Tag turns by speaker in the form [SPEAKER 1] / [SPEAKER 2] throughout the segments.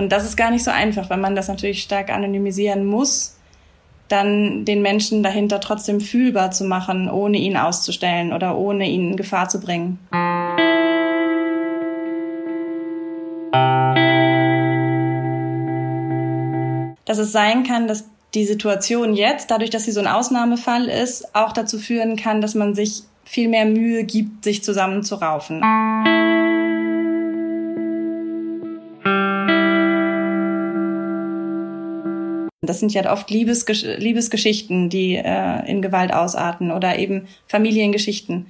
[SPEAKER 1] Und das ist gar nicht so einfach, wenn man das natürlich stark anonymisieren muss, dann den Menschen dahinter trotzdem fühlbar zu machen, ohne ihn auszustellen oder ohne ihn in Gefahr zu bringen. Dass es sein kann, dass die Situation jetzt, dadurch, dass sie so ein Ausnahmefall ist, auch dazu führen kann, dass man sich viel mehr Mühe gibt, sich zusammenzuraufen. Das sind ja oft Liebesgesch Liebesgeschichten, die äh, in Gewalt ausarten oder eben Familiengeschichten.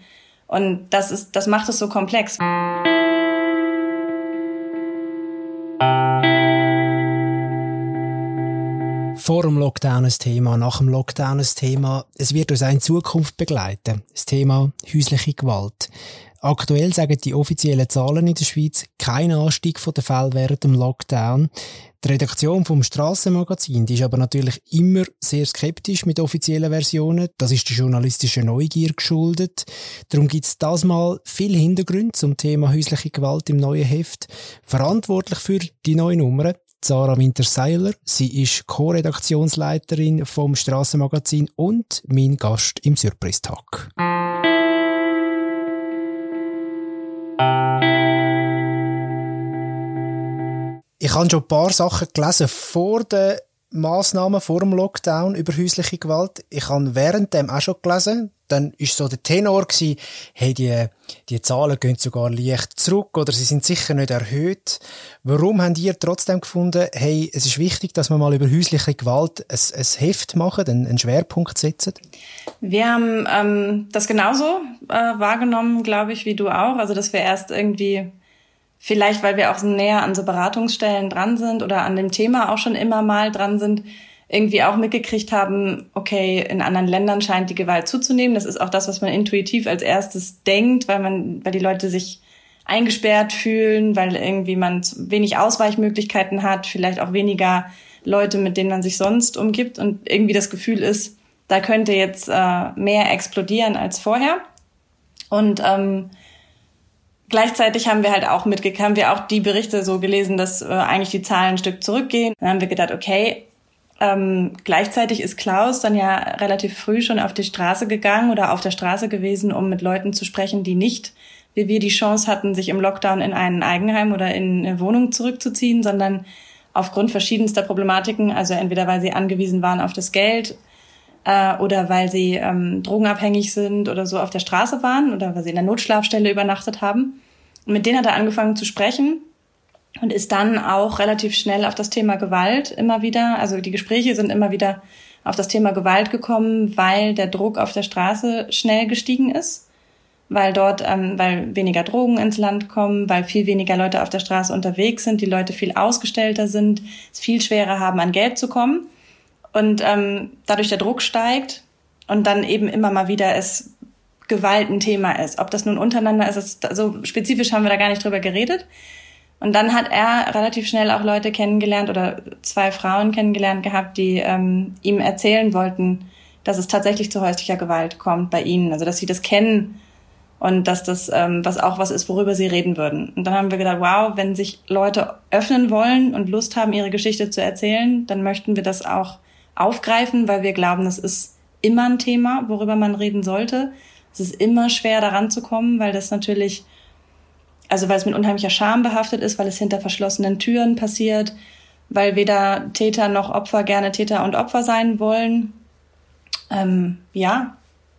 [SPEAKER 1] Und das ist, das macht es so komplex.
[SPEAKER 2] Vor dem Lockdown ein Thema, nach dem Lockdown ein Thema. Es wird uns auch in Zukunft begleiten. Das Thema häusliche Gewalt. Aktuell sagen die offiziellen Zahlen in der Schweiz keinen Anstieg von den Fällen während dem Lockdown. Die Redaktion vom Strassenmagazin, die ist aber natürlich immer sehr skeptisch mit offiziellen Versionen. Das ist der journalistischen Neugier geschuldet. Darum gibt es das mal viel Hintergründe zum Thema häusliche Gewalt im neuen Heft. Verantwortlich für die neue Nummer Sarah Winterseiler. Sie ist Co-Redaktionsleiterin vom Strassenmagazin und mein Gast im Surprise-Tag. Ich habe schon ein paar Sachen gelesen vor den Massnahmen vor dem Lockdown über häusliche Gewalt. Ich habe währenddem auch schon gelesen. Dann ist so der Tenor gewesen, hey, die, die Zahlen gehen sogar leicht zurück oder sie sind sicher nicht erhöht. Warum habt ihr trotzdem gefunden, hey, es ist wichtig, dass wir mal über häusliche Gewalt ein, ein Heft machen, einen, einen Schwerpunkt setzen?
[SPEAKER 1] Wir haben ähm, das genauso äh, wahrgenommen, glaube ich, wie du auch. Also, dass wir erst irgendwie Vielleicht, weil wir auch so näher an so Beratungsstellen dran sind oder an dem Thema auch schon immer mal dran sind, irgendwie auch mitgekriegt haben, okay, in anderen Ländern scheint die Gewalt zuzunehmen. Das ist auch das, was man intuitiv als erstes denkt, weil man, weil die Leute sich eingesperrt fühlen, weil irgendwie man wenig Ausweichmöglichkeiten hat, vielleicht auch weniger Leute, mit denen man sich sonst umgibt und irgendwie das Gefühl ist, da könnte jetzt äh, mehr explodieren als vorher. Und ähm, Gleichzeitig haben wir halt auch mitgekriegt, haben wir auch die Berichte so gelesen, dass äh, eigentlich die Zahlen ein Stück zurückgehen. Dann haben wir gedacht, okay, ähm, gleichzeitig ist Klaus dann ja relativ früh schon auf die Straße gegangen oder auf der Straße gewesen, um mit Leuten zu sprechen, die nicht, wie wir die Chance hatten, sich im Lockdown in ein Eigenheim oder in eine Wohnung zurückzuziehen, sondern aufgrund verschiedenster Problematiken, also entweder weil sie angewiesen waren auf das Geld äh, oder weil sie ähm, drogenabhängig sind oder so auf der Straße waren oder weil sie in der Notschlafstelle übernachtet haben. Und mit denen hat er angefangen zu sprechen und ist dann auch relativ schnell auf das Thema Gewalt immer wieder, also die Gespräche sind immer wieder auf das Thema Gewalt gekommen, weil der Druck auf der Straße schnell gestiegen ist, weil dort, ähm, weil weniger Drogen ins Land kommen, weil viel weniger Leute auf der Straße unterwegs sind, die Leute viel ausgestellter sind, es viel schwerer haben, an Geld zu kommen und ähm, dadurch der Druck steigt und dann eben immer mal wieder es Gewalt ein Thema ist. Ob das nun untereinander ist, so spezifisch haben wir da gar nicht drüber geredet. Und dann hat er relativ schnell auch Leute kennengelernt oder zwei Frauen kennengelernt gehabt, die ähm, ihm erzählen wollten, dass es tatsächlich zu häuslicher Gewalt kommt bei ihnen. Also dass sie das kennen und dass das ähm, was auch was ist, worüber sie reden würden. Und dann haben wir gedacht, wow, wenn sich Leute öffnen wollen und Lust haben, ihre Geschichte zu erzählen, dann möchten wir das auch aufgreifen, weil wir glauben, das ist immer ein Thema, worüber man reden sollte. Es ist immer schwer, daran zu kommen, weil das natürlich, also weil es mit unheimlicher Scham behaftet ist, weil es hinter verschlossenen Türen passiert, weil weder Täter noch Opfer gerne Täter und Opfer sein wollen. Ähm, ja,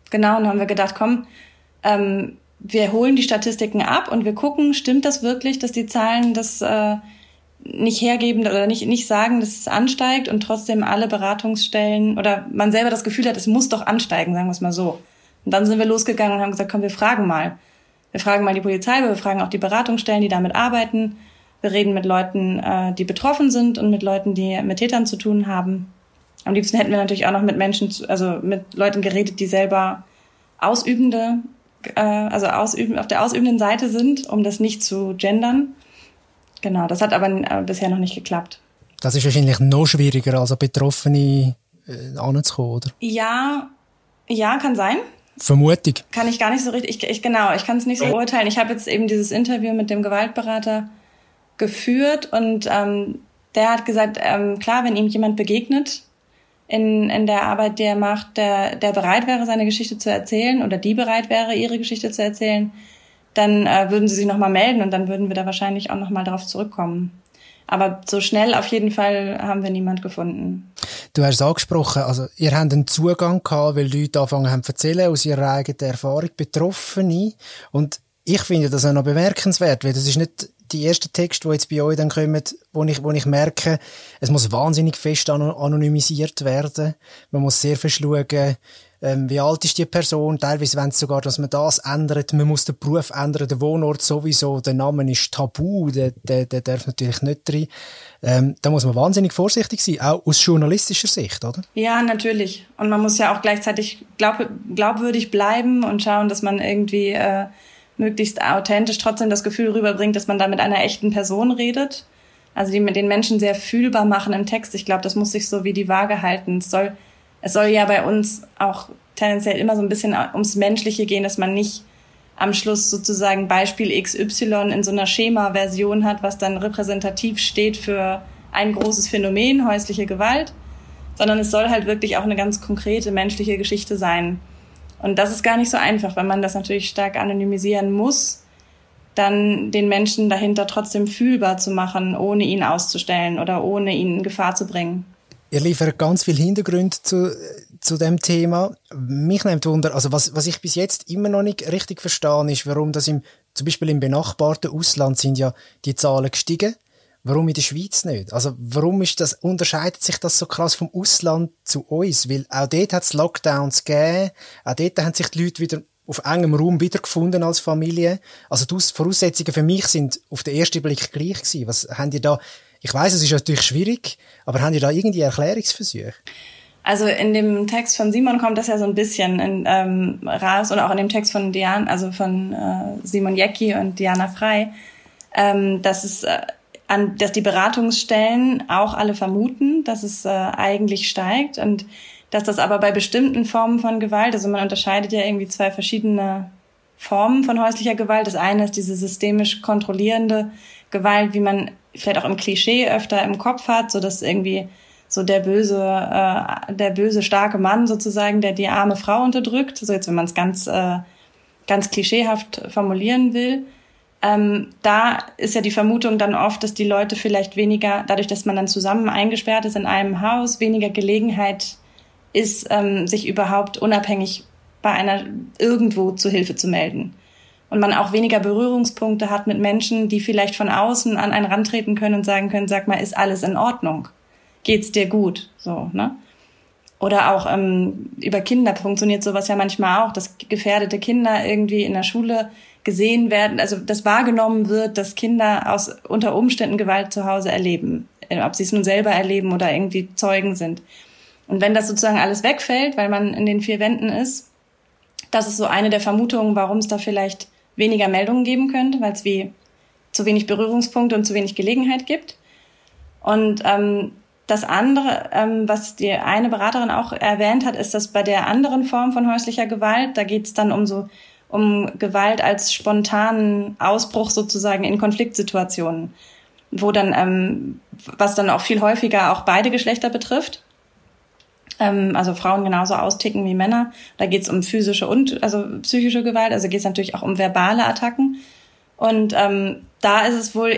[SPEAKER 1] genau. Und dann haben wir gedacht, komm, ähm, wir holen die Statistiken ab und wir gucken, stimmt das wirklich, dass die Zahlen das äh, nicht hergeben oder nicht, nicht sagen, dass es ansteigt und trotzdem alle Beratungsstellen oder man selber das Gefühl hat, es muss doch ansteigen, sagen wir es mal so. Und dann sind wir losgegangen und haben gesagt, komm, wir fragen mal. Wir fragen mal die Polizei, wir fragen auch die Beratungsstellen, die damit arbeiten. Wir reden mit Leuten, äh, die betroffen sind und mit Leuten, die mit Tätern zu tun haben. Am liebsten hätten wir natürlich auch noch mit Menschen, also mit Leuten geredet, die selber Ausübende, äh, also ausüben, auf der ausübenden Seite sind, um das nicht zu gendern. Genau, das hat aber äh, bisher noch nicht geklappt.
[SPEAKER 2] Das ist wahrscheinlich noch schwieriger, als Betroffene äh, anzukommen, oder?
[SPEAKER 1] Ja, ja, kann sein.
[SPEAKER 2] Vermutung.
[SPEAKER 1] Kann ich gar nicht so richtig, ich, ich genau, ich kann es nicht so beurteilen. Ich habe jetzt eben dieses Interview mit dem Gewaltberater geführt und ähm, der hat gesagt, ähm, klar, wenn ihm jemand begegnet in, in der Arbeit, die er macht, der, der bereit wäre, seine Geschichte zu erzählen oder die bereit wäre, ihre Geschichte zu erzählen, dann äh, würden sie sich nochmal melden und dann würden wir da wahrscheinlich auch nochmal darauf zurückkommen. Aber so schnell auf jeden Fall haben wir niemand gefunden.
[SPEAKER 2] Du hast es angesprochen, also ihr habt einen Zugang gehabt, weil Leute anfangen haben zu erzählen aus ihrer eigenen Erfahrung, Betroffene. Und ich finde das auch noch bemerkenswert, weil das ist nicht die ersten Texte, die jetzt bei euch dann kommen, wo ich, wo ich merke, es muss wahnsinnig fest anonymisiert werden. Man muss sehr viel schauen, ähm, wie alt ist die Person, teilweise wenn es sogar, dass man das ändert, man muss den Beruf ändern, der Wohnort sowieso, der Name ist tabu, der, der, der darf natürlich nicht drin. Ähm, da muss man wahnsinnig vorsichtig sein, auch aus journalistischer Sicht, oder?
[SPEAKER 1] Ja, natürlich. Und man muss ja auch gleichzeitig glaub, glaubwürdig bleiben und schauen, dass man irgendwie äh, möglichst authentisch trotzdem das Gefühl rüberbringt, dass man da mit einer echten Person redet. Also die mit den Menschen sehr fühlbar machen im Text. Ich glaube, das muss sich so wie die Waage halten. Es soll, es soll ja bei uns auch tendenziell immer so ein bisschen ums Menschliche gehen, dass man nicht am Schluss sozusagen Beispiel XY in so einer Schema-Version hat, was dann repräsentativ steht für ein großes Phänomen, häusliche Gewalt, sondern es soll halt wirklich auch eine ganz konkrete menschliche Geschichte sein. Und das ist gar nicht so einfach, wenn man das natürlich stark anonymisieren muss, dann den Menschen dahinter trotzdem fühlbar zu machen, ohne ihn auszustellen oder ohne ihn in Gefahr zu bringen.
[SPEAKER 2] Ihr liefert ganz viel Hintergrund zu, zu dem Thema. Mich nimmt Wunder, also was, was ich bis jetzt immer noch nicht richtig verstehe, ist, warum das im, zum Beispiel im benachbarten Ausland sind ja die Zahlen gestiegen Warum in der Schweiz nicht? Also, warum ist das, unterscheidet sich das so krass vom Ausland zu uns? Weil auch dort hat es Lockdowns gegeben, auch dort haben sich die Leute wieder auf engem Raum wiedergefunden als Familie. Also die Voraussetzungen für mich sind auf den ersten Blick gleich gewesen. Was haben ihr da, ich weiß, es ist natürlich schwierig, aber haben ihr da irgendwie Erklärungsversuche?
[SPEAKER 1] Also in dem Text von Simon kommt das ja so ein bisschen in, ähm, raus und auch in dem Text von Diana, also von äh, Simon Jecki und Diana Frei, ähm, dass es äh, an, dass die Beratungsstellen auch alle vermuten, dass es äh, eigentlich steigt und dass das aber bei bestimmten Formen von Gewalt, also man unterscheidet ja irgendwie zwei verschiedene Formen von häuslicher Gewalt. Das eine ist diese systemisch kontrollierende Gewalt, wie man vielleicht auch im Klischee öfter im Kopf hat, so dass irgendwie so der böse, äh, der böse starke Mann sozusagen, der die arme Frau unterdrückt. So jetzt, wenn man es ganz, äh, ganz klischeehaft formulieren will. Ähm, da ist ja die Vermutung dann oft, dass die Leute vielleicht weniger, dadurch, dass man dann zusammen eingesperrt ist in einem Haus, weniger Gelegenheit ist, ähm, sich überhaupt unabhängig bei einer irgendwo zu Hilfe zu melden. Und man auch weniger Berührungspunkte hat mit Menschen, die vielleicht von außen an einen rantreten können und sagen können, sag mal, ist alles in Ordnung? Geht's dir gut? So, ne? Oder auch ähm, über Kinder funktioniert sowas ja manchmal auch, dass gefährdete Kinder irgendwie in der Schule gesehen werden, also das wahrgenommen wird, dass Kinder aus unter Umständen Gewalt zu Hause erleben, äh, ob sie es nun selber erleben oder irgendwie Zeugen sind. Und wenn das sozusagen alles wegfällt, weil man in den vier Wänden ist, das ist so eine der Vermutungen, warum es da vielleicht weniger Meldungen geben könnte, weil es wie zu wenig Berührungspunkte und zu wenig Gelegenheit gibt. Und ähm, das andere, ähm, was die eine Beraterin auch erwähnt hat, ist, dass bei der anderen Form von häuslicher Gewalt, da geht es dann um so um Gewalt als spontanen Ausbruch sozusagen in Konfliktsituationen, wo dann, ähm, was dann auch viel häufiger auch beide Geschlechter betrifft. Ähm, also Frauen genauso austicken wie Männer. Da geht es um physische und also psychische Gewalt, also geht es natürlich auch um verbale Attacken. Und ähm, da ist es wohl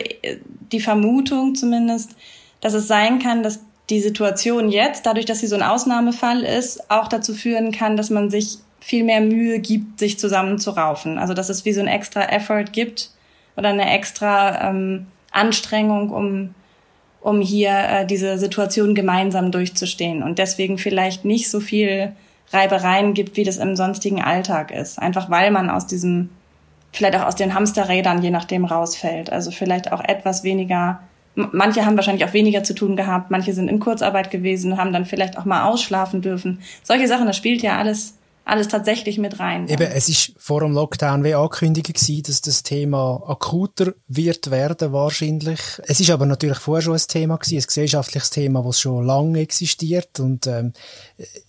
[SPEAKER 1] die Vermutung zumindest, dass es sein kann, dass die Situation jetzt, dadurch, dass sie so ein Ausnahmefall ist, auch dazu führen kann, dass man sich viel mehr Mühe gibt, sich zusammenzuraufen. Also dass es wie so ein extra Effort gibt oder eine extra ähm, Anstrengung, um, um hier äh, diese Situation gemeinsam durchzustehen und deswegen vielleicht nicht so viel Reibereien gibt, wie das im sonstigen Alltag ist. Einfach weil man aus diesem, vielleicht auch aus den Hamsterrädern je nachdem rausfällt. Also vielleicht auch etwas weniger Manche haben wahrscheinlich auch weniger zu tun gehabt, manche sind in Kurzarbeit gewesen, haben dann vielleicht auch mal ausschlafen dürfen. Solche Sachen, das spielt ja alles alles tatsächlich mit rein.
[SPEAKER 2] Eben, es ist vor dem Lockdown wie angekündigt gewesen, dass das Thema akuter wird werden wahrscheinlich. Es ist aber natürlich vorher schon ein Thema gewesen, ein gesellschaftliches Thema, das schon lange existiert und ähm,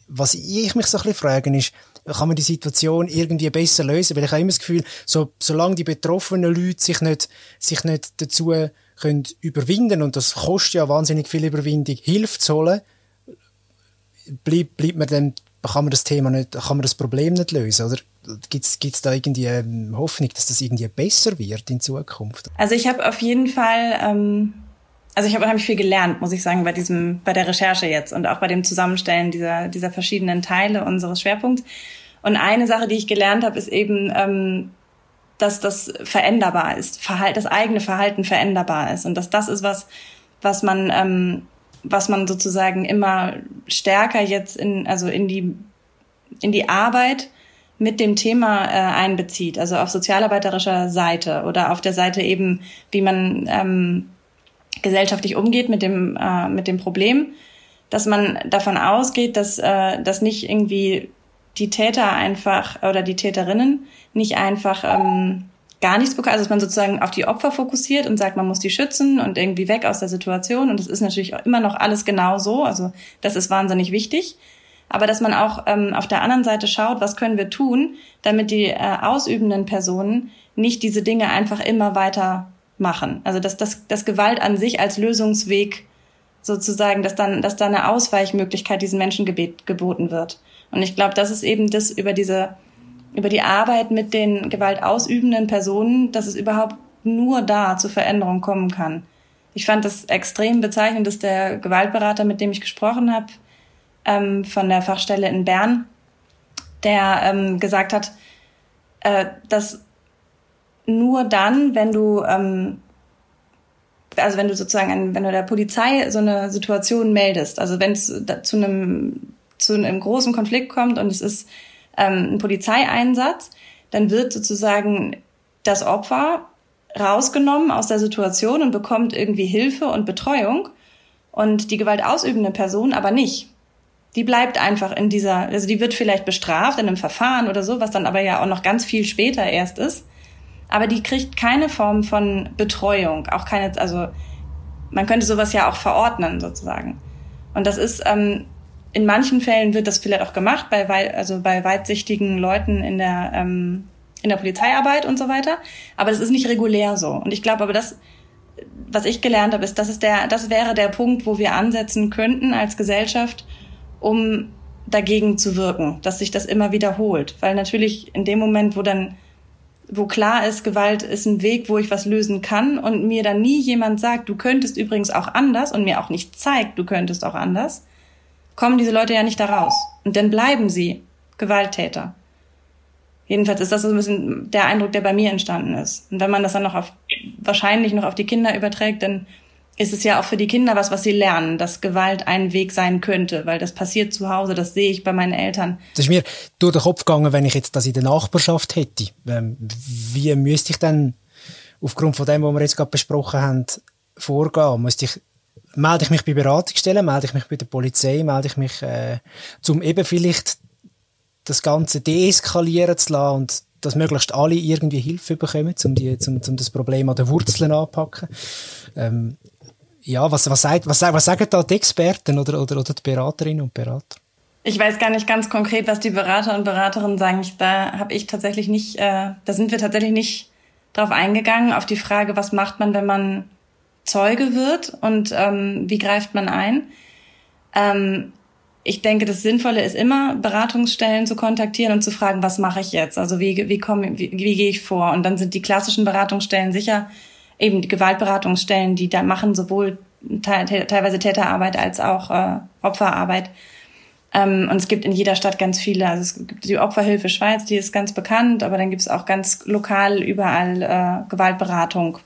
[SPEAKER 2] was ich mich so ein bisschen frage ist, kann man die Situation irgendwie besser lösen? Weil ich habe immer das Gefühl, so, solange die betroffenen Leute sich nicht, sich nicht dazu können überwinden und das kostet ja wahnsinnig viel Überwindung, Hilfe zu holen, bleibt, bleibt man dann, kann man das Thema nicht, kann man das Problem nicht lösen, oder? Gibt es da irgendwie ähm, Hoffnung, dass das irgendwie besser wird in Zukunft?
[SPEAKER 1] Also ich habe auf jeden Fall, ähm, also ich habe unheimlich viel gelernt, muss ich sagen, bei diesem, bei der Recherche jetzt und auch bei dem Zusammenstellen dieser, dieser verschiedenen Teile unseres Schwerpunkts. Und eine Sache, die ich gelernt habe, ist eben, ähm, dass das veränderbar ist, Verhalt, das eigene Verhalten veränderbar ist und dass das ist was, was man, ähm, was man sozusagen immer stärker jetzt in, also in die, in die Arbeit mit dem Thema äh, einbezieht, also auf sozialarbeiterischer Seite oder auf der Seite eben, wie man ähm, gesellschaftlich umgeht mit dem äh, mit dem Problem, dass man davon ausgeht, dass äh, dass nicht irgendwie die Täter einfach oder die Täterinnen nicht einfach ähm, gar nichts bekommen, also dass man sozusagen auf die Opfer fokussiert und sagt, man muss die schützen und irgendwie weg aus der Situation und das ist natürlich immer noch alles genau so, also das ist wahnsinnig wichtig, aber dass man auch ähm, auf der anderen Seite schaut, was können wir tun, damit die äh, ausübenden Personen nicht diese Dinge einfach immer weiter machen. Also dass das dass Gewalt an sich als Lösungsweg sozusagen, dass dann dass da eine Ausweichmöglichkeit diesen Menschen geboten wird. Und ich glaube, das ist eben das über diese über die Arbeit mit den gewaltausübenden Personen, dass es überhaupt nur da zu Veränderungen kommen kann. Ich fand das extrem bezeichnend, dass der Gewaltberater, mit dem ich gesprochen habe, ähm, von der Fachstelle in Bern, der ähm, gesagt hat, äh, dass nur dann, wenn du ähm, also wenn du sozusagen wenn du der Polizei so eine Situation meldest, also wenn es zu einem zu einem großen Konflikt kommt und es ist ähm, ein Polizeieinsatz, dann wird sozusagen das Opfer rausgenommen aus der Situation und bekommt irgendwie Hilfe und Betreuung und die gewaltausübende Person aber nicht die bleibt einfach in dieser, also die wird vielleicht bestraft in einem Verfahren oder so, was dann aber ja auch noch ganz viel später erst ist. Aber die kriegt keine Form von Betreuung, auch keine, also man könnte sowas ja auch verordnen sozusagen. Und das ist ähm, in manchen Fällen wird das vielleicht auch gemacht bei also bei weitsichtigen Leuten in der ähm, in der Polizeiarbeit und so weiter. Aber das ist nicht regulär so. Und ich glaube, aber das, was ich gelernt habe, ist, das ist der, das wäre der Punkt, wo wir ansetzen könnten als Gesellschaft, um dagegen zu wirken, dass sich das immer wiederholt. Weil natürlich in dem Moment, wo dann, wo klar ist, Gewalt ist ein Weg, wo ich was lösen kann und mir dann nie jemand sagt, du könntest übrigens auch anders und mir auch nicht zeigt, du könntest auch anders, kommen diese Leute ja nicht da raus. Und dann bleiben sie Gewalttäter. Jedenfalls ist das so ein bisschen der Eindruck, der bei mir entstanden ist. Und wenn man das dann noch auf, wahrscheinlich noch auf die Kinder überträgt, dann ist es ja auch für die Kinder was, was sie lernen, dass Gewalt ein Weg sein könnte, weil das passiert zu Hause, das sehe ich bei meinen Eltern.
[SPEAKER 2] Das ist mir durch den Kopf gegangen, wenn ich jetzt das in der Nachbarschaft hätte. Ähm, wie müsste ich denn aufgrund von dem, was wir jetzt gerade besprochen haben, vorgehen? Müsste ich, melde ich mich bei Beratungsstellen, melde ich mich bei der Polizei, melde ich mich, äh, zum eben vielleicht das Ganze deeskalieren zu lassen und dass möglichst alle irgendwie Hilfe bekommen, um, die, um, um das Problem an den Wurzeln anzupacken. Ähm, ja, was, was, sagt, was, was sagen da die Experten oder, oder, oder die Beraterinnen und Berater?
[SPEAKER 1] Ich weiß gar nicht ganz konkret, was die Berater und Beraterinnen sagen. Ich, da habe ich tatsächlich nicht, äh, da sind wir tatsächlich nicht drauf eingegangen, auf die Frage, was macht man, wenn man Zeuge wird und ähm, wie greift man ein. Ähm, ich denke, das Sinnvolle ist immer, Beratungsstellen zu kontaktieren und zu fragen, was mache ich jetzt? Also wie, wie, komme, wie, wie gehe ich vor? Und dann sind die klassischen Beratungsstellen sicher eben die Gewaltberatungsstellen, die da machen sowohl teilweise Täterarbeit als auch äh, Opferarbeit. Ähm, und es gibt in jeder Stadt ganz viele. Also es gibt die Opferhilfe Schweiz, die ist ganz bekannt, aber dann gibt es auch ganz lokal überall äh, Gewaltberatung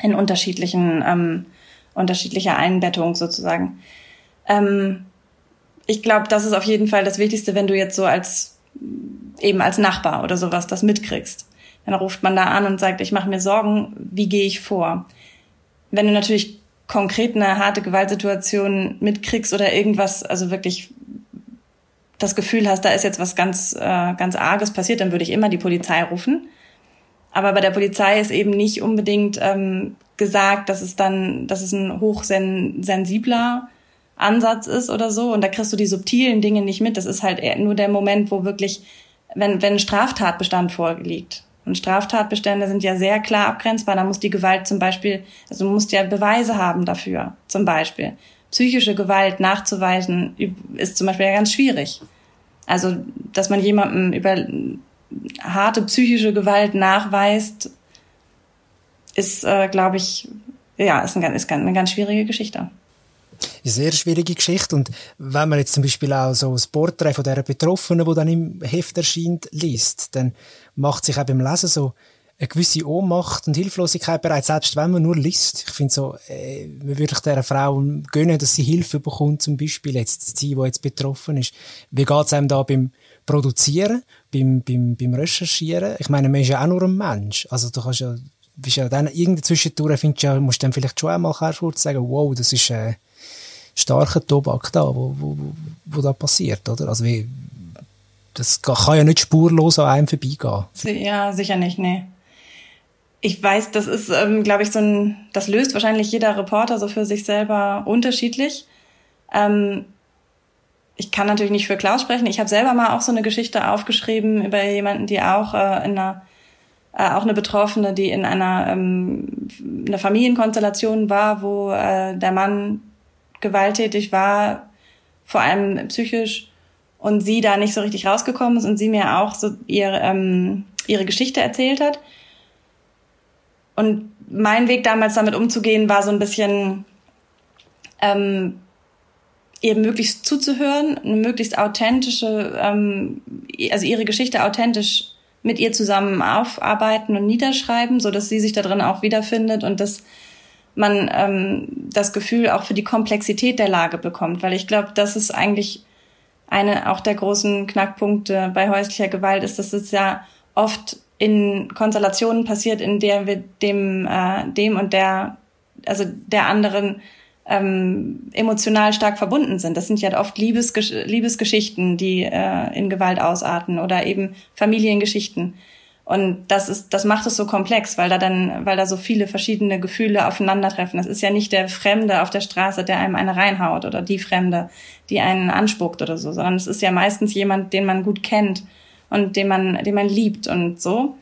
[SPEAKER 1] in unterschiedlichen ähm, unterschiedlicher Einbettung sozusagen. Ähm, ich glaube, das ist auf jeden Fall das Wichtigste, wenn du jetzt so als eben als Nachbar oder sowas das mitkriegst. Dann ruft man da an und sagt, ich mache mir Sorgen, wie gehe ich vor? Wenn du natürlich konkret eine harte Gewaltsituation mitkriegst oder irgendwas, also wirklich das Gefühl hast, da ist jetzt was ganz, äh, ganz Arges passiert, dann würde ich immer die Polizei rufen. Aber bei der Polizei ist eben nicht unbedingt ähm, gesagt, dass es dann, dass es ein hochsensibler Ansatz ist oder so. Und da kriegst du die subtilen Dinge nicht mit. Das ist halt nur der Moment, wo wirklich, wenn, wenn ein Straftatbestand vorliegt Und Straftatbestände sind ja sehr klar abgrenzbar. Da muss die Gewalt zum Beispiel, also du musst ja Beweise haben dafür, zum Beispiel. Psychische Gewalt nachzuweisen ist zum Beispiel ja ganz schwierig. Also, dass man jemandem über harte psychische Gewalt nachweist, ist, äh, glaube ich, ja, ist, ein, ist eine ganz schwierige Geschichte.
[SPEAKER 2] Eine sehr schwierige Geschichte. Und wenn man jetzt zum Beispiel auch so das Porträt von der Betroffenen, wo dann im Heft erscheint, liest, dann macht sich auch beim Lesen so eine gewisse Ohnmacht und Hilflosigkeit bereit, selbst wenn man nur liest. Ich finde so, äh, man würde dieser Frau gönnen, dass sie Hilfe bekommt, zum Beispiel jetzt sie, die jetzt betroffen ist. Wie geht es einem da beim Produzieren, beim, beim, beim Recherchieren? Ich meine, man ist ja auch nur ein Mensch. Also du kannst ja, bist ja dann irgendeine Zwischentour, findest ja, musst du dann vielleicht schon einmal kurz sagen, wow, das ist äh, starker Tobak da, wo, wo, wo da passiert, oder? Also wie, das kann ja nicht spurlos an einem vorbeigehen.
[SPEAKER 1] Ja, sicher nicht, nee. Ich weiß, das ist, ähm, glaube ich, so ein, das löst wahrscheinlich jeder Reporter so für sich selber unterschiedlich. Ähm, ich kann natürlich nicht für Klaus sprechen. Ich habe selber mal auch so eine Geschichte aufgeschrieben über jemanden, die auch äh, in einer äh, auch eine Betroffene, die in einer, ähm, einer Familienkonstellation war, wo äh, der Mann gewalttätig war, vor allem psychisch und sie da nicht so richtig rausgekommen ist und sie mir auch so ihre, ähm, ihre Geschichte erzählt hat. Und mein Weg damals damit umzugehen war so ein bisschen ähm, ihr möglichst zuzuhören, eine möglichst authentische, ähm, also ihre Geschichte authentisch mit ihr zusammen aufarbeiten und niederschreiben, so dass sie sich da drin auch wiederfindet und dass man ähm, das Gefühl auch für die Komplexität der Lage bekommt, weil ich glaube, das ist eigentlich eine auch der großen Knackpunkte bei häuslicher Gewalt ist, dass es ja oft in Konstellationen passiert, in der wir dem, äh, dem und der, also der anderen ähm, emotional stark verbunden sind. Das sind ja oft Liebesgesch Liebesgeschichten, die äh, in Gewalt ausarten oder eben Familiengeschichten. Und das ist, das macht es so komplex, weil da dann, weil da so viele verschiedene Gefühle aufeinandertreffen. Das ist ja nicht der Fremde auf der Straße, der einem eine reinhaut oder die Fremde, die einen anspuckt oder so, sondern es ist ja meistens jemand, den man gut kennt und den man, den man liebt und so.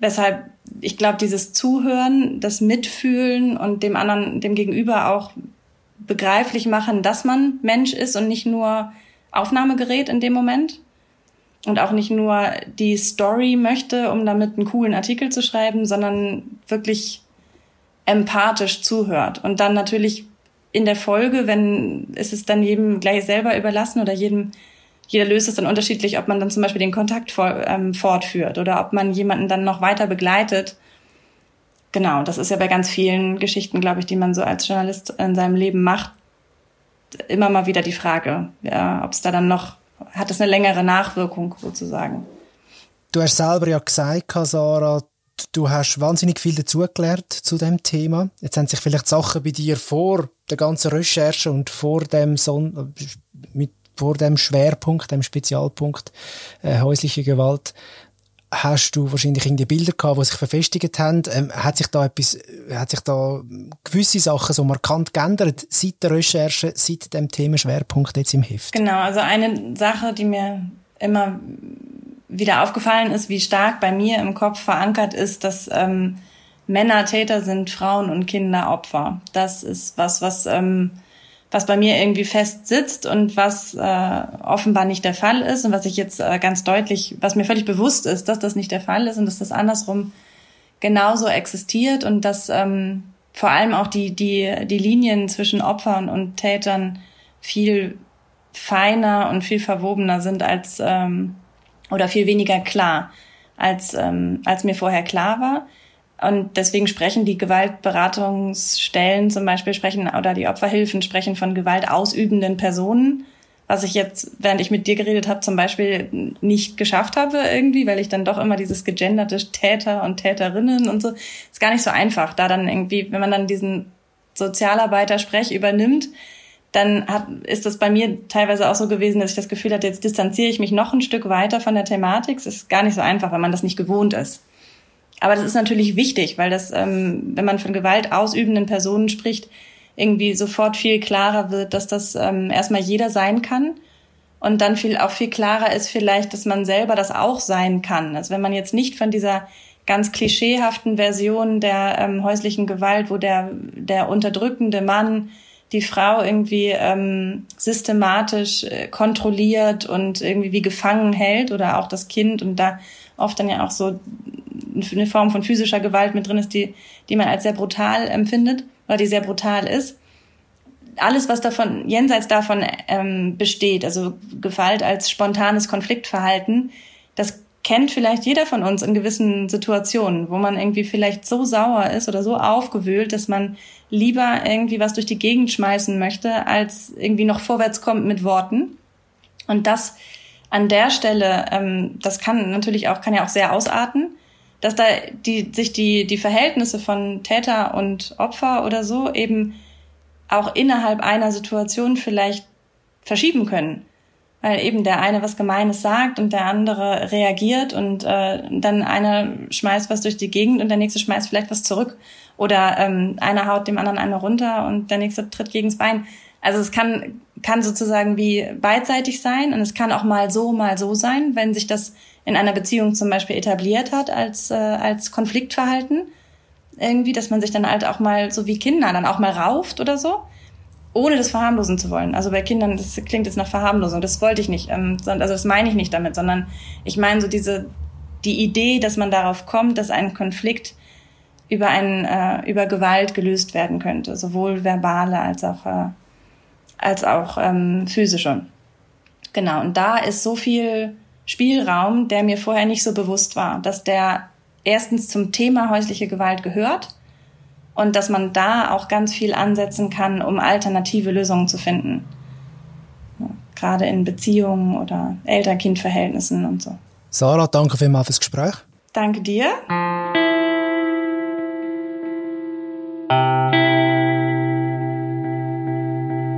[SPEAKER 1] Weshalb ich glaube, dieses Zuhören, das Mitfühlen und dem anderen, dem Gegenüber auch begreiflich machen, dass man Mensch ist und nicht nur Aufnahmegerät in dem Moment und auch nicht nur die Story möchte, um damit einen coolen Artikel zu schreiben, sondern wirklich empathisch zuhört und dann natürlich in der Folge, wenn ist es dann jedem gleich selber überlassen oder jedem jeder löst es dann unterschiedlich, ob man dann zum Beispiel den Kontakt for, ähm, fortführt oder ob man jemanden dann noch weiter begleitet. Genau, das ist ja bei ganz vielen Geschichten, glaube ich, die man so als Journalist in seinem Leben macht, immer mal wieder die Frage, ja, ob es da dann noch hat es eine längere Nachwirkung sozusagen.
[SPEAKER 2] Du hast selber ja gesagt, Sarah, du hast wahnsinnig viel dazugelernt zu dem Thema. Jetzt haben sich vielleicht Sachen bei dir vor der ganzen Recherche und vor dem Son mit vor dem Schwerpunkt, dem Spezialpunkt äh, häusliche Gewalt hast du wahrscheinlich irgendwie Bilder gehabt, die sich verfestigt haben. Ähm, hat sich da etwas, hat sich da gewisse Sachen so markant geändert seit der Recherche, seit dem Themenschwerpunkt jetzt im Heft?
[SPEAKER 1] Genau, also eine Sache, die mir immer wieder aufgefallen ist, wie stark bei mir im Kopf verankert ist, dass ähm, Männer Täter sind, Frauen und Kinder Opfer. Das ist was, was ähm, was bei mir irgendwie fest sitzt und was äh, offenbar nicht der Fall ist und was ich jetzt äh, ganz deutlich, was mir völlig bewusst ist, dass das nicht der Fall ist und dass das andersrum genauso existiert und dass ähm, vor allem auch die, die, die Linien zwischen Opfern und Tätern viel feiner und viel verwobener sind als ähm, oder viel weniger klar, als, ähm, als mir vorher klar war. Und deswegen sprechen die Gewaltberatungsstellen zum Beispiel sprechen oder die Opferhilfen sprechen von gewaltausübenden Personen, was ich jetzt, während ich mit dir geredet habe, zum Beispiel nicht geschafft habe irgendwie, weil ich dann doch immer dieses gegenderte Täter und Täterinnen und so, ist gar nicht so einfach, da dann irgendwie, wenn man dann diesen Sozialarbeiter-Sprech übernimmt, dann hat, ist das bei mir teilweise auch so gewesen, dass ich das Gefühl hatte, jetzt distanziere ich mich noch ein Stück weiter von der Thematik. Es ist gar nicht so einfach, wenn man das nicht gewohnt ist. Aber das ist natürlich wichtig, weil das, ähm, wenn man von Gewalt ausübenden Personen spricht, irgendwie sofort viel klarer wird, dass das ähm, erstmal jeder sein kann und dann viel auch viel klarer ist vielleicht, dass man selber das auch sein kann. Also wenn man jetzt nicht von dieser ganz klischeehaften Version der ähm, häuslichen Gewalt, wo der der unterdrückende Mann die Frau irgendwie ähm, systematisch äh, kontrolliert und irgendwie wie gefangen hält oder auch das Kind und da oft dann ja auch so eine Form von physischer Gewalt mit drin ist, die, die man als sehr brutal empfindet oder die sehr brutal ist. Alles, was davon, jenseits davon ähm, besteht, also Gewalt als spontanes Konfliktverhalten, das kennt vielleicht jeder von uns in gewissen Situationen, wo man irgendwie vielleicht so sauer ist oder so aufgewühlt, dass man lieber irgendwie was durch die Gegend schmeißen möchte, als irgendwie noch vorwärts kommt mit Worten. Und das an der Stelle, ähm, das kann natürlich auch, kann ja auch sehr ausarten, dass da die, sich die, die Verhältnisse von Täter und Opfer oder so eben auch innerhalb einer Situation vielleicht verschieben können weil eben der eine was Gemeines sagt und der andere reagiert und äh, dann einer schmeißt was durch die Gegend und der nächste schmeißt vielleicht was zurück oder ähm, einer haut dem anderen eine runter und der nächste tritt gegens Bein. Also es kann kann sozusagen wie beidseitig sein und es kann auch mal so mal so sein, wenn sich das in einer Beziehung zum Beispiel etabliert hat als äh, als Konfliktverhalten irgendwie, dass man sich dann halt auch mal so wie Kinder dann auch mal rauft oder so ohne das verharmlosen zu wollen. Also bei Kindern, das klingt jetzt nach Verharmlosung, das wollte ich nicht, ähm, also das meine ich nicht damit, sondern ich meine so diese, die Idee, dass man darauf kommt, dass ein Konflikt über ein, äh, über Gewalt gelöst werden könnte, sowohl verbale als auch, äh, als auch ähm, physische. Genau, und da ist so viel Spielraum, der mir vorher nicht so bewusst war, dass der erstens zum Thema häusliche Gewalt gehört und dass man da auch ganz viel ansetzen kann, um alternative Lösungen zu finden. Gerade in Beziehungen oder Eltern-Kind-Verhältnissen und so.
[SPEAKER 2] Sarah, danke vielmals fürs Gespräch.
[SPEAKER 1] Danke dir.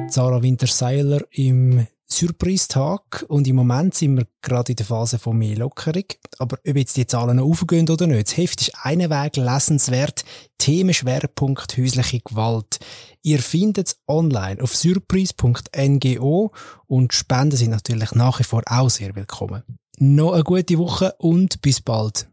[SPEAKER 2] Sarah Winter-Seiler im Surprise-Tag und im Moment sind wir gerade in der Phase von mehr Lockerung. Aber ob jetzt die Zahlen noch aufgehen oder nicht, das Heft ist einen Weg lesenswert. Themenschwerpunkt häusliche Gewalt. Ihr findet es online auf surprise.ngo und Spenden sind natürlich nach wie vor auch sehr willkommen. Noch eine gute Woche und bis bald.